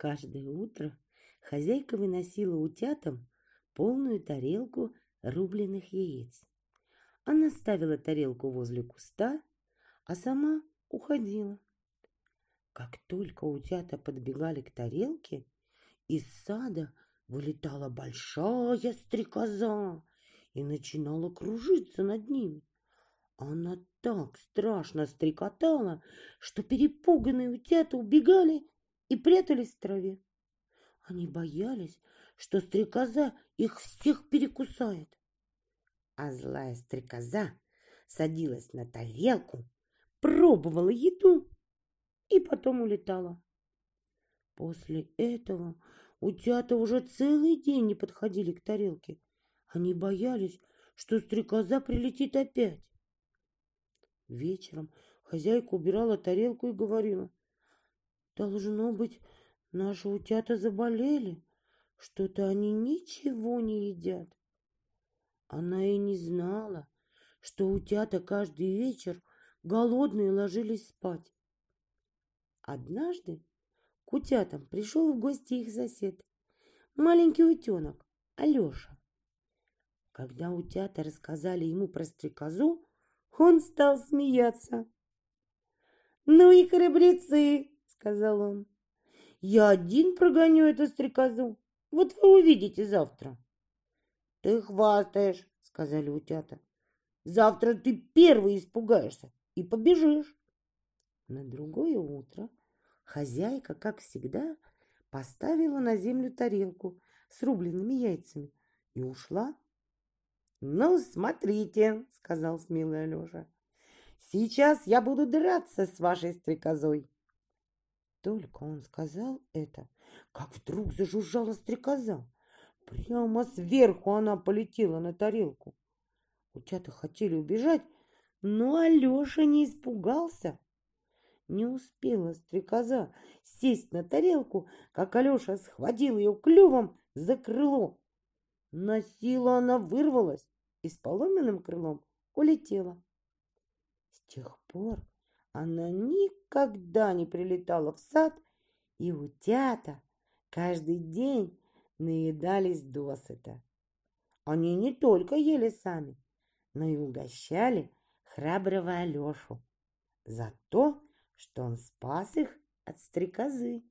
Каждое утро хозяйка выносила утятам полную тарелку рубленых яиц. Она ставила тарелку возле куста, а сама уходила. Как только утята подбегали к тарелке, из сада вылетала большая стрекоза и начинала кружиться над ними. Она так страшно стрекотала, что перепуганные утята убегали и прятались в траве. Они боялись, что стрекоза их всех перекусает. А злая стрекоза садилась на тарелку, пробовала еду и потом улетала. После этого утята уже целый день не подходили к тарелке. Они боялись, что стрекоза прилетит опять. Вечером хозяйка убирала тарелку и говорила, «Должно быть, наши утята заболели, что-то они ничего не едят». Она и не знала, что утята каждый вечер голодные ложились спать. Однажды к утятам пришел в гости их сосед, маленький утенок Алеша. Когда утята рассказали ему про стрекозу, он стал смеяться. «Ну и храбрецы!» — сказал он. «Я один прогоню эту стрекозу. Вот вы увидите завтра». «Ты хвастаешь!» — сказали утята. «Завтра ты первый испугаешься и побежишь». На другое утро Хозяйка, как всегда, поставила на землю тарелку с рубленными яйцами и ушла. «Ну, смотрите», — сказал смелый Алеша, — «сейчас я буду драться с вашей стрекозой». Только он сказал это, как вдруг зажужжала стрекоза. Прямо сверху она полетела на тарелку. Утята хотели убежать, но Алеша не испугался. Не успела стрекоза сесть на тарелку, как Алеша схватил ее клювом за крыло. На силу она вырвалась и с поломенным крылом улетела. С тех пор она никогда не прилетала в сад, и утята каждый день наедались досыта. Они не только ели сами, но и угощали храброго Алешу за то, что он спас их от стрекозы.